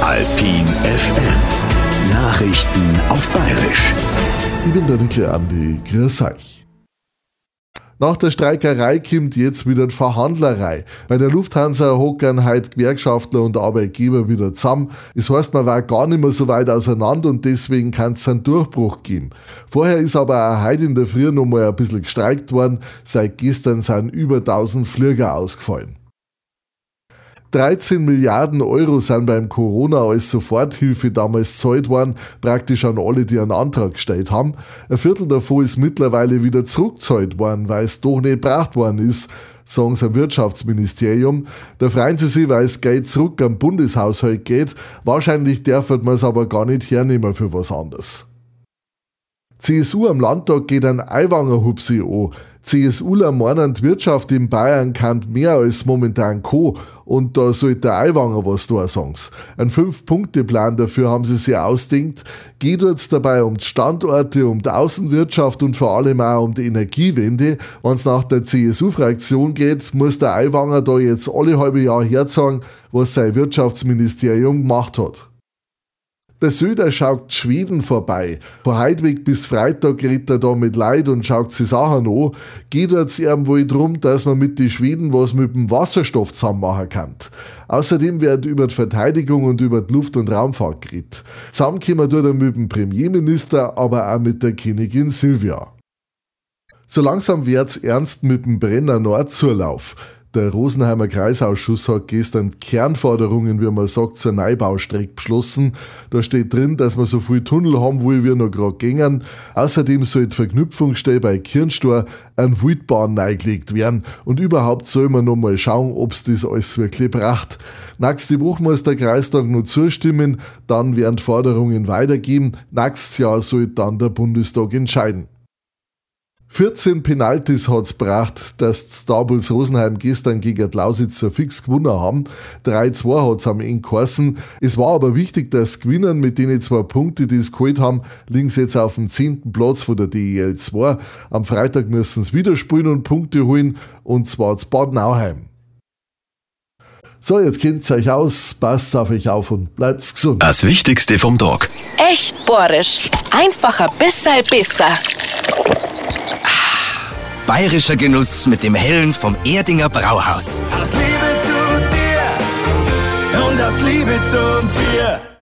Alpin FM. Nachrichten auf Bayerisch. Ich bin der Nickel Andi. Grüß euch. Nach der Streikerei kommt jetzt wieder die Verhandlerei. Bei der Lufthansa hockern heute Gewerkschaftler und Arbeitgeber wieder zusammen. Es heißt, man war gar nicht mehr so weit auseinander und deswegen kann es einen Durchbruch geben. Vorher ist aber auch heute in der Früh noch mal ein bisschen gestreikt worden. Seit gestern sind über 1000 Flieger ausgefallen. 13 Milliarden Euro sind beim Corona als Soforthilfe damals zahlt worden, praktisch an alle, die einen Antrag gestellt haben. Ein Viertel davon ist mittlerweile wieder zurückgezahlt worden, weil es doch nicht gebracht worden ist, sagen sie am Wirtschaftsministerium. Da freuen sie sich, weil es Geld zurück am Bundeshaushalt geht. Wahrscheinlich darf man es aber gar nicht hernehmen für was anderes. CSU am Landtag geht ein Eiwanger Hupsi an. CSUler meinen, die Wirtschaft in Bayern kann mehr als momentan Co. Und da sollte der Eiwanger was da sagen. Ein Fünf-Punkte-Plan dafür haben sie sich ausdenkt. Geht jetzt dabei um die Standorte, um die Außenwirtschaft und vor allem auch um die Energiewende. Wenn es nach der CSU-Fraktion geht, muss der Eiwanger da jetzt alle halbe Jahr herzagen, was sein Wirtschaftsministerium gemacht hat. Der Söder schaut Schweden vorbei. Von Heidweg bis Freitag redet er da mit Leid und schaut sich Sachen an. Geht jetzt ihm wohl drum, dass man mit den Schweden was mit dem Wasserstoff zusammen machen kann. Außerdem wird über die Verteidigung und über die Luft- und Raumfahrt geredet. Zusammenkommen tut er mit dem Premierminister, aber auch mit der Königin Silvia. So langsam wird's ernst mit dem Brenner Nordzulauf. Der Rosenheimer Kreisausschuss hat gestern Kernforderungen, wie man sagt, zur Neubaustrecke beschlossen. Da steht drin, dass man so viel Tunnel haben will, wie noch gerade gängen. Außerdem soll die Verknüpfungsstelle bei Kirnstor an Wildbahn neigelegt werden. Und überhaupt soll man noch mal schauen, ob's das alles wirklich bracht. Nächste Woche muss der Kreistag nur zustimmen, dann werden Forderungen weitergeben. Nächstes Jahr soll dann der Bundestag entscheiden. 14 Penalties hat's gebracht, dass die Starbulls Rosenheim gestern gegen die Lausitzer fix gewonnen haben. 3-2 hat's am Ende geheißen. Es war aber wichtig, dass gewinnen mit denen zwei Punkte, die es geholt haben, liegen sie jetzt auf dem 10. Platz von der DEL 2. Am Freitag müssen sie wieder spielen und Punkte holen, und zwar zu Bad Nauheim. So, jetzt kennt's euch aus, passt auf euch auf und bleibt's gesund. Das Wichtigste vom Tag. Echt bohrisch. Einfacher, besser, besser. Bayerischer Genuss mit dem Hellen vom Erdinger Brauhaus. Aus Liebe zu dir und aus Liebe zum Bier.